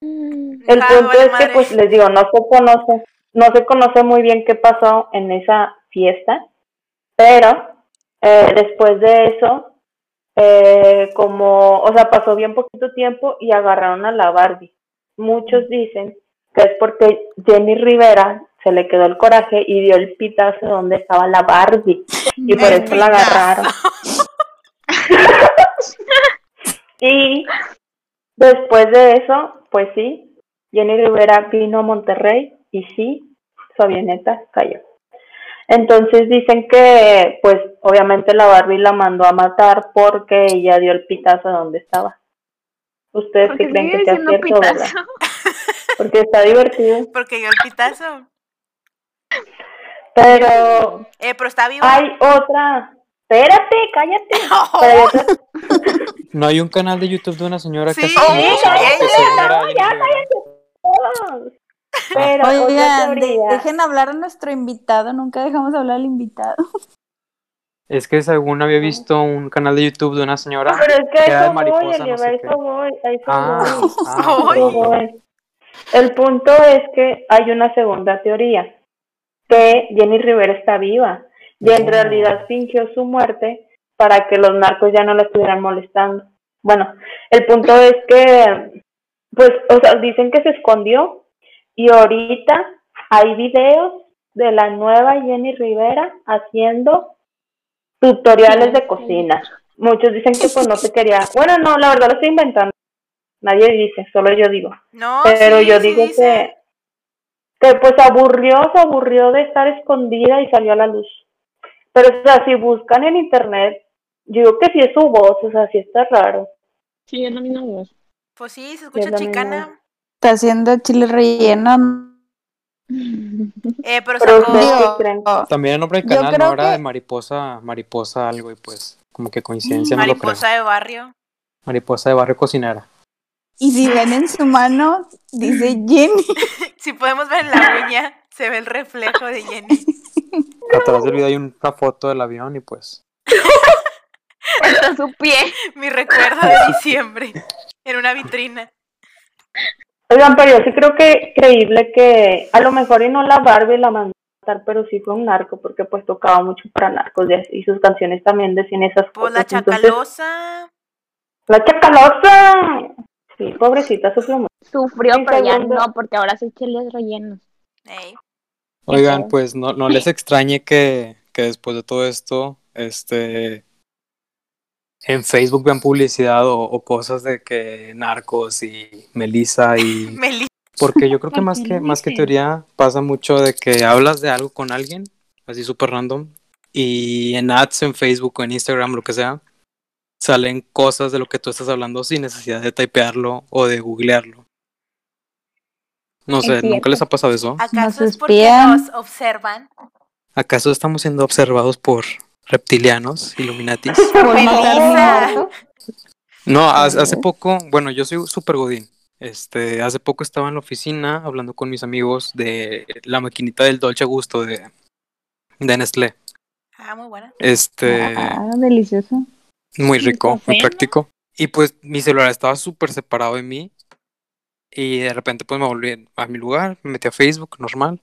El Ah, punto vale es que, madre. pues, les digo, no se conoce, no se conoce muy bien qué pasó en esa fiesta, pero eh, después de eso, eh, como, o sea, pasó bien poquito tiempo y agarraron a la Barbie. Muchos dicen que es porque Jenny Rivera se le quedó el coraje y dio el pitazo donde estaba la Barbie y por eso la agarraron. (laughs) (laughs) y después de eso, pues sí, Jenny Rivera vino a Monterrey y sí, su avioneta cayó. Entonces dicen que, pues obviamente la Barbie la mandó a matar porque ella dio el pitazo donde estaba. ¿Ustedes qué creen que sea cierto, verdad? pitazo. (laughs) Porque está divertido. Porque dio el pitazo. Pero Eh, pero está vivo. hay otra. Espérate, cállate. (laughs) Pero hay otra- (laughs) No hay un canal de YouTube de una señora que Sí, que ella, se llama no, Jenny ya Rivera. Pero Oigan, de- dejen hablar a nuestro invitado. Nunca dejamos hablar al invitado. Es que según había visto un canal de YouTube de una señora Pero es que que era a de eso voy, mariposa, Eli, no sé eso qué. voy, eso Ah, voy. ah, Ay. Eso voy. El punto es que hay una segunda teoría, que Jenny Rivera está viva y en Oh. realidad fingió su muerte para que los narcos ya no la estuvieran molestando. Bueno, el punto es que, pues, o sea, dicen que se escondió y ahorita hay videos de la nueva Jenny Rivera haciendo tutoriales de cocina. Muchos dicen que pues no se quería, bueno, no, la verdad lo estoy inventando. Nadie dice, solo yo digo. No, Pero sí, yo digo que, que pues aburrió, se aburrió de estar escondida y salió a la luz. Pero o sea, si buscan en internet, yo digo que sí es su voz, o sea, sí está raro. Sí, es la misma voz. Pues sí, se es escucha chicana. Está haciendo chile relleno. (laughs) Eh, pero Pero sacó. Digo? También el nombre del canal no era que- de mariposa, mariposa algo y pues como que coincidencia no lo creo. Mariposa de barrio. Mariposa de barrio cocinera. Y si ven en su mano, dice (laughs) Jenny. Si podemos ver en la uña, se ve el reflejo de Jenny. (laughs) Atrás del video hay una foto del avión y pues Está su pie. Mi recuerdo de diciembre. En una vitrina. Oigan, pero yo sí creo que creíble que a lo mejor y no la Barbie la mandó a matar, pero sí fue un narco, porque pues tocaba mucho para narcos y- sus canciones también decían esas Pues la cosas. Entonces, chacalosa. la chacalosa. Sí, pobrecita, sufrió mucho. Sufrió, Sí, pero ya no, porque ahora se chiles rellenos. Ey. Oigan, pues no, no les extrañe que, que después de todo esto, este, en Facebook vean publicidad o, o cosas de que narcos y Melissa y (laughs) porque yo creo que ¿Por más que más que teoría pasa mucho de que hablas de algo con alguien, así súper random, y en ads en Facebook o en Instagram, lo que sea, salen cosas de lo que tú estás hablando sin necesidad de typearlo o de googlearlo. No sé, ¿nunca les ha pasado eso? ¿Acaso Nos es porque nos observan? ¿Acaso estamos siendo observados por reptilianos, Illuminatis? (laughs) No, hace, hace poco, bueno, yo soy súper godín. Este, hace poco estaba en la oficina hablando con mis amigos de la maquinita del Dolce Gusto de, de Nestlé. Ah, muy buena. Este, Ah, delicioso. muy rico, muy práctico. Y pues mi celular estaba súper separado de mí. Y de repente pues me volví a mi lugar, me metí a Facebook, normal.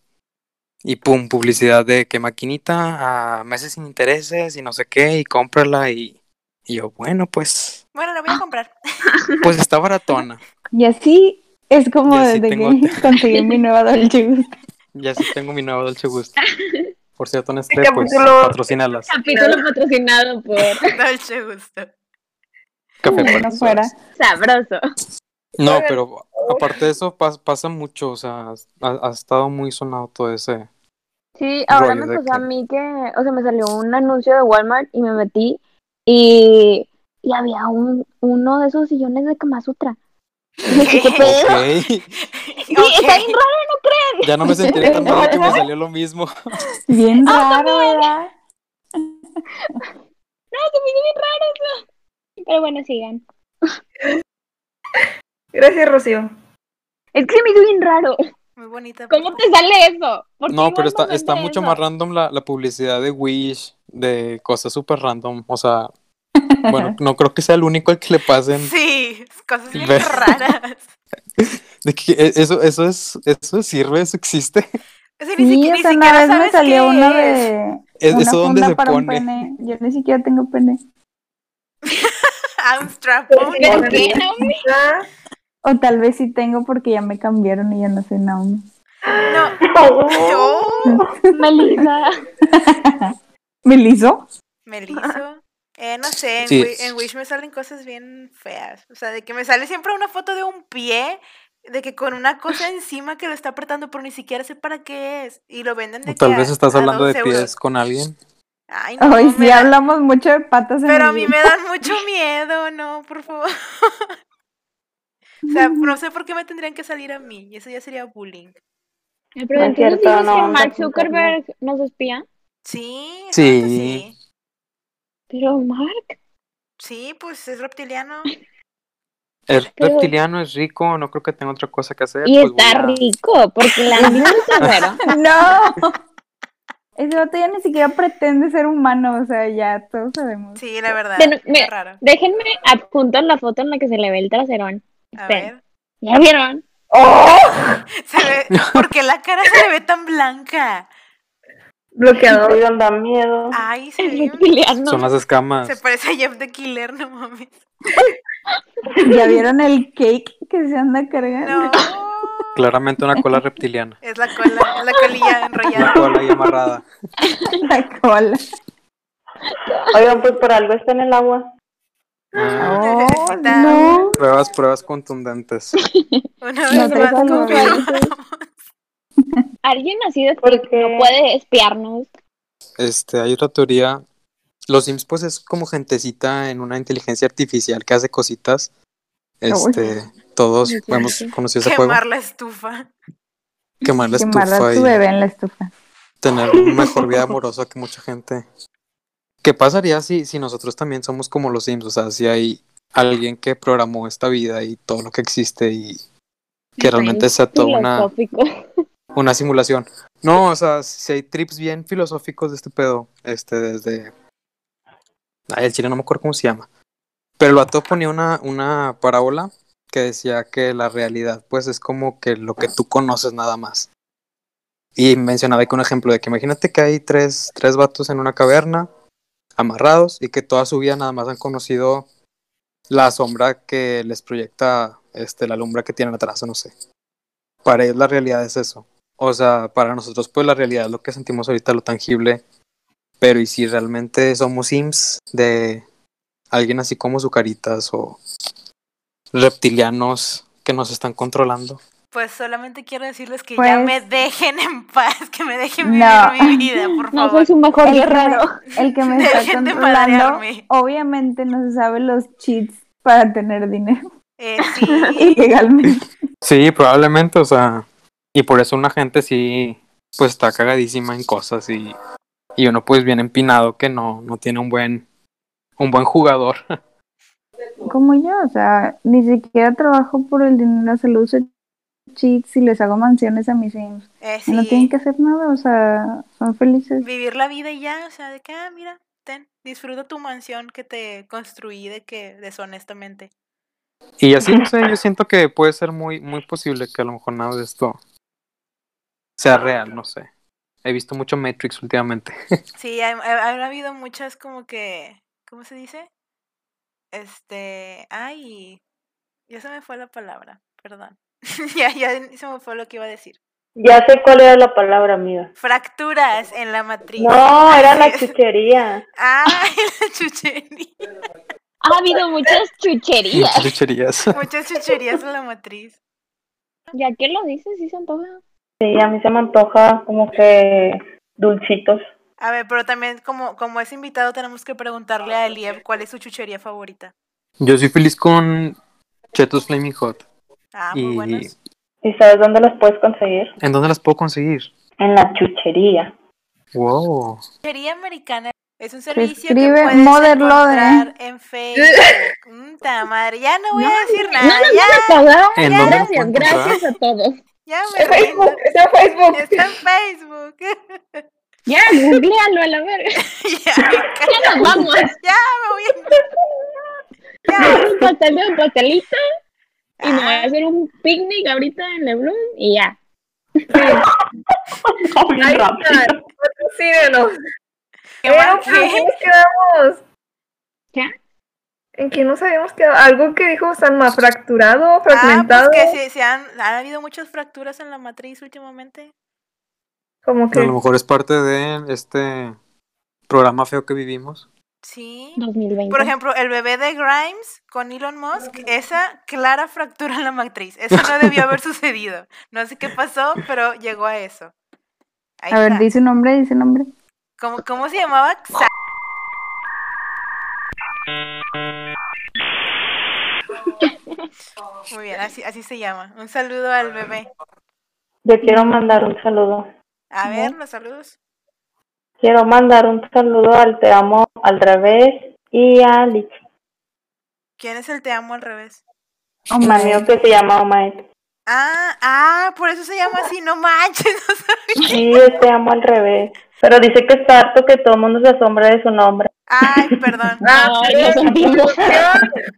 Y pum, publicidad de que maquinita a meses sin intereses y no sé qué, y cómprala y Y yo, bueno, pues, Bueno, la voy a comprar. (laughs) pues está baratona. Y así es como Y así desde tengo- que (laughs) conseguí mi nueva Dolce Gusto. Ya sí tengo mi nuevo Dolce Gusto. Por cierto, (laughs) Nestlé, Este pues, capítulo- patrocínalas. Capítulo patrocinado por Dolce gusto. Café Si para no tus fuera. sabroso. No, pero aparte de eso, pas- pasa mucho, o sea, ha, ha estado muy sonado todo ese... Sí, ahora me pasó a mí que, o sea, me salió un anuncio de Walmart y me metí y, y había un, uno de esos sillones de Kama Sutra. ¿qué pedo? Ok, (laughs) Sí, (laughs) está bien raro, ¿no creen? ya no me sentiré (laughs) tan mal que me salió lo mismo. Bien Ah, raro, ¿verdad? No, se me hizo bien raro eso. Pero bueno, sigan. Gracias, Rocío. Es que se me hizo bien raro. Muy bonita. ¿Cómo te sale eso? ¿Por No, pero está, está mucho eso? más random la, la publicidad de Wish, de cosas súper random, o sea, (laughs) bueno, no creo que sea el único al que le pasen, Sí, cosas (laughs) bien raras. de que e- eso, eso es, eso sirve, eso existe, O sea, ni, Sí, o ni sea, una siquiera vez me salió es. de Es- una eso donde funda se para un pone. pene. Yo ni siquiera tengo pene. (laughs) Un strap-on. ¿Pero qué, Naomi? O tal vez sí tengo porque ya me cambiaron y ya no soy Naomi. No. oh. Oh, Melissa. (laughs) ¿Me liso? me liso. Eh, no sé, en, Sí. Wi- en Wish me salen cosas bien feas. O sea, de que me sale siempre una foto de un pie, de que con una cosa encima que lo está apretando, pero ni siquiera sé para qué es. Y lo venden de o tal que vez a- estás a hablando de 12 pies euros. con alguien, Ay, no, Hoy sí da- hablamos mucho de patas en Pero a mí me dan mucho miedo, no, por favor. (laughs) O sea, no sé por qué me tendrían que salir a mí. Y eso ya sería bullying. Pero No es entonces cierto, dices no que Mark. Zuckerberg nos espía. Sí, Sí. Pero Mark. Sí, pues es reptiliano. es Pero- reptiliano, es rico, no creo que tenga otra cosa que hacer, Y pues está a- rico, porque la (laughs) trasero. ¡No! Ese vato ya ni siquiera pretende ser humano, o sea, ya todos sabemos. Sí, la verdad. Qué mira, raro. Déjenme adjuntar la foto en la que se le ve el traserón. A ver. ¿Ya vieron? Se ve, (laughs) ¿Por qué la cara se le ve tan blanca? Bloqueador. (laughs) Oigan, da miedo. Ay, se reptiliano. Son las escamas. Se parece a Jeff the Killer, no mames. ¿Ya vieron el cake que se anda cargando? No. Claramente una cola reptiliana. Es la cola, es la colilla enrollada. cola ahí amarrada. (laughs) La cola. Oigan, pues por algo está en el agua. Ah, Oh, Necesita- no. pruebas, pruebas contundentes. (laughs) Una vez más confirmamos. (laughs) Alguien así de Porque- no puede espiarnos. Este, hay otra teoría. Los Sims, pues, es como gentecita en una inteligencia artificial que hace cositas. Este, todos Muy claro, hemos conocido ese juego. Quemar la estufa. Quemar la Quemar estufa a tu y bebé en la estufa. tener una mejor vida amorosa que mucha gente. ¿Qué pasaría si, si nosotros también somos como los Sims? O sea, si hay alguien que programó esta vida y todo lo que existe y que realmente sea toda una, (laughs) una simulación. No, o sea, si hay trips bien filosóficos de este pedo, este, desde... Ay, el chile no me acuerdo cómo se llama. Pero el vato ponía una, una parábola que decía que la realidad, pues, es como que lo que tú conoces nada más. Y mencionaba que un ejemplo de que imagínate que hay tres, tres vatos en una caverna, amarrados, y que toda su vida nada más han conocido la sombra que les proyecta este, la lumbre que tienen atrás, o no sé. Para ellos la realidad es eso. O sea, para nosotros, pues la realidad es lo que sentimos ahorita, lo tangible. Pero ¿y si realmente somos Sims de alguien así como Zucaritas o reptilianos que nos están controlando? Pues solamente quiero decirles que Pues- ya me dejen en paz, que me dejen vivir No. mi vida, por No soy favor. su mejor El que, guerrero. me, el que me (laughs) está controlando, obviamente no se sabe los cheats para tener dinero Eh, (laughs) sí, ilegalmente. Sí, probablemente, o sea, y por eso una gente sí, pues está cagadísima en cosas y, y uno pues bien empinado que no, no tiene un buen, un buen jugador. (laughs) Como yo, o sea, ni siquiera trabajo por el dinero, se lo uso cheats y les hago mansiones a mis sims. eh, Y no tienen que hacer nada, o sea, son felices. Vivir la vida y ya, o sea, de que, ah, mira, ten, disfruta tu mansión que te construí de que deshonestamente. Y así, no sé, yo siento que puede ser muy, muy posible que a lo mejor nada de esto sea real, no sé. He visto mucho Matrix últimamente. (laughs) Sí, ha, ha- ha habido muchas como que, ¿cómo se dice? Este, ay, ya se me fue la palabra, perdón. (laughs) ya, ya se me fue lo que iba a decir. Ya sé cuál era la palabra, amiga. Fracturas en la matriz. No, era la (laughs) chuchería. Ay, (laughs) la chuchería. Ha habido muchas chucherías. Muchas chucherías. Muchas chucherías en la matriz. Ya que lo dices, sí se antoja. Sí, a mí se me antoja como que dulcitos. A ver, pero también como, como es invitado tenemos que preguntarle a Eliev cuál es su chuchería favorita. Yo soy feliz con Chetos Flaming Hot. Ah, muy Y buenos. ¿Y sabes dónde las puedes conseguir? ¿en dónde las puedo conseguir? En la chuchería. Wow. Chuchería americana es un servicio que escribe puedes Mother Lode. encontrar en Facebook. (laughs) Madre, ya no voy a decir No nada, nos ya, van a pagar. ¿En dónde las Gracias, gracias a todos. ya me rindo. Facebook, está en Facebook. Está en Facebook. (laughs) Ya, googlealo a la verga. (laughs) ya, Ya nos vamos. ya me voy a... Ya. Un pastel de un pastelito. Y me voy a Ah, hacer un picnic ahorita en Leblon y ya. Ahí patrocínenos. ¿qué más? ¿pero ¿en ¿Qué? qué nos quedamos? ¿Qué? ¿En qué nos habíamos quedado? Algo que dijo Salma, fracturado, Ah, pues fragmentado. que se, se han, han habido muchas fracturas en la matriz últimamente. Como A que lo mejor es parte de este programa feo que vivimos. Sí. 2020. Por ejemplo, el bebé de Grimes con Elon Musk, esa clara fractura en la matriz. Eso no debió haber (laughs) sucedido. No sé qué pasó, pero llegó a eso. Ahí A ver, dice nombre, dice nombre. ¿Cómo, cómo se llamaba? Muy bien, así, así se llama. Un saludo al bebé. Yo quiero mandar un saludo. A ver, los saludos. Quiero mandar un saludo al Te Amo al revés y a Lich, ¿Quién es el te amo al revés? un amigo que se llama Omae. Ah, ah, por eso se llama así, no manches. (laughs) no sabía. Sí, es Te Amo al revés. Pero dice que está harto que todo el mundo se asombra de su nombre. Ay, perdón. (laughs) Ay, lo sentimos.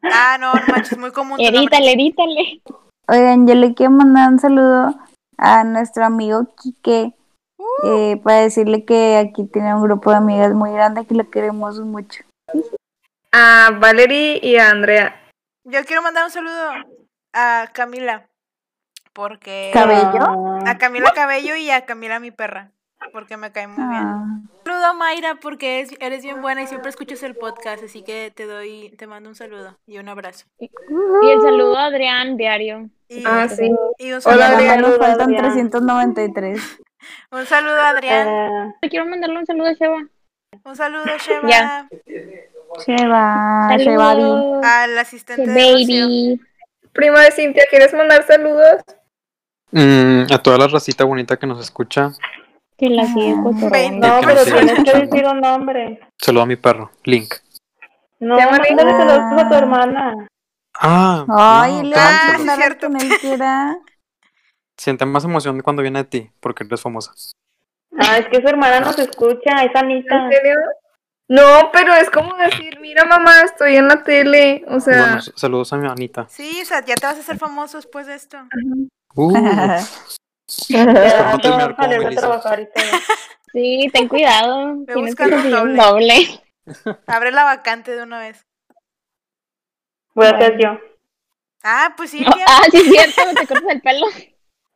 Ah, no, no manches, muy común. Edítale, edítale. Oigan, yo le quiero mandar un saludo a nuestro amigo Quique eh, para decirle que aquí tiene un grupo de amigas muy grande que lo queremos mucho. a Valerie y a Andrea. Yo quiero mandar un saludo a Camila. Porque. ¿Cabello? A Camila Cabello y a Camila mi perra. Porque me cae muy bien. Ah, Un saludo a Mayra porque es- eres bien buena y siempre escuchas el podcast. Así que te doy, te mando un saludo y un abrazo. Y el saludo a Adrián, diario. Y, Ah, sí. y un Hola, saludo, más Adrián. nos faltan Adrián. 393. Un saludo Adrián. Eh, Quiero mandarle un saludo a Sheva. Un saludo a Sheva. Ya. Sheva, Shevabi. Saludos. Al asistente de Rocío. Baby. Prima de Cintia, ¿quieres mandar saludos? Mm, a toda la racita bonita que nos escucha, Que la sigue Ah. cotorreando. no, pero tienes que decir un nombre. saludo a mi perro, Link. No, mándale saludos a tu hermana. Ah, Ay, no, le cierto. (laughs) quien él quiera. Siente más emoción cuando viene de ti, porque eres famosa. Ah, es que su hermana nos escucha, es Anita. ¿En serio? No, pero es como decir, mira mamá, estoy en la tele. O sea, Bueno, saludos a mi Anita. Sí, o sea, ya te vas a hacer famoso después de esto. Uh, Ya no a. (laughs) Sí, ten cuidado. Tienes que un doble. doble. (laughs) Abre la vacante de una vez. Voy a ser yo. Ah, pues sí, tía. (laughs) Ah, sí, es cierto, te cortas el pelo.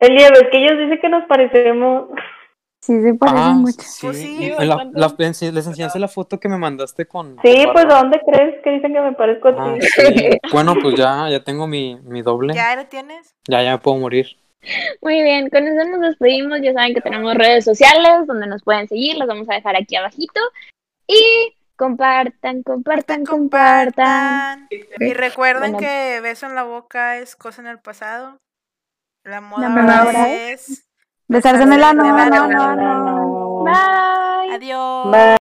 Elia, ves que ellos dicen que nos parecemos. Sí, se parecen ah, mucho. sí. Pues sí, la- les enseñaste la foto que me mandaste con. Sí, pues barba. ¿dónde crees que dicen que me parezco a Ah, ti? sí. Bueno, pues ya, ya tengo mi, mi doble. Ya. ¿Ya lo tienes? ya, me puedo morir. Muy bien, con eso nos despedimos. Ya saben que tenemos redes sociales donde nos pueden seguir. Las vamos a dejar aquí abajito. Y compartan, compartan, compartan. Y recuerden Bueno. que beso en la boca es cosa en el pasado. La moda moda ahora es Besarse en el ano, Besarse en el no, ano. no, no. Bye. adiós. Bye.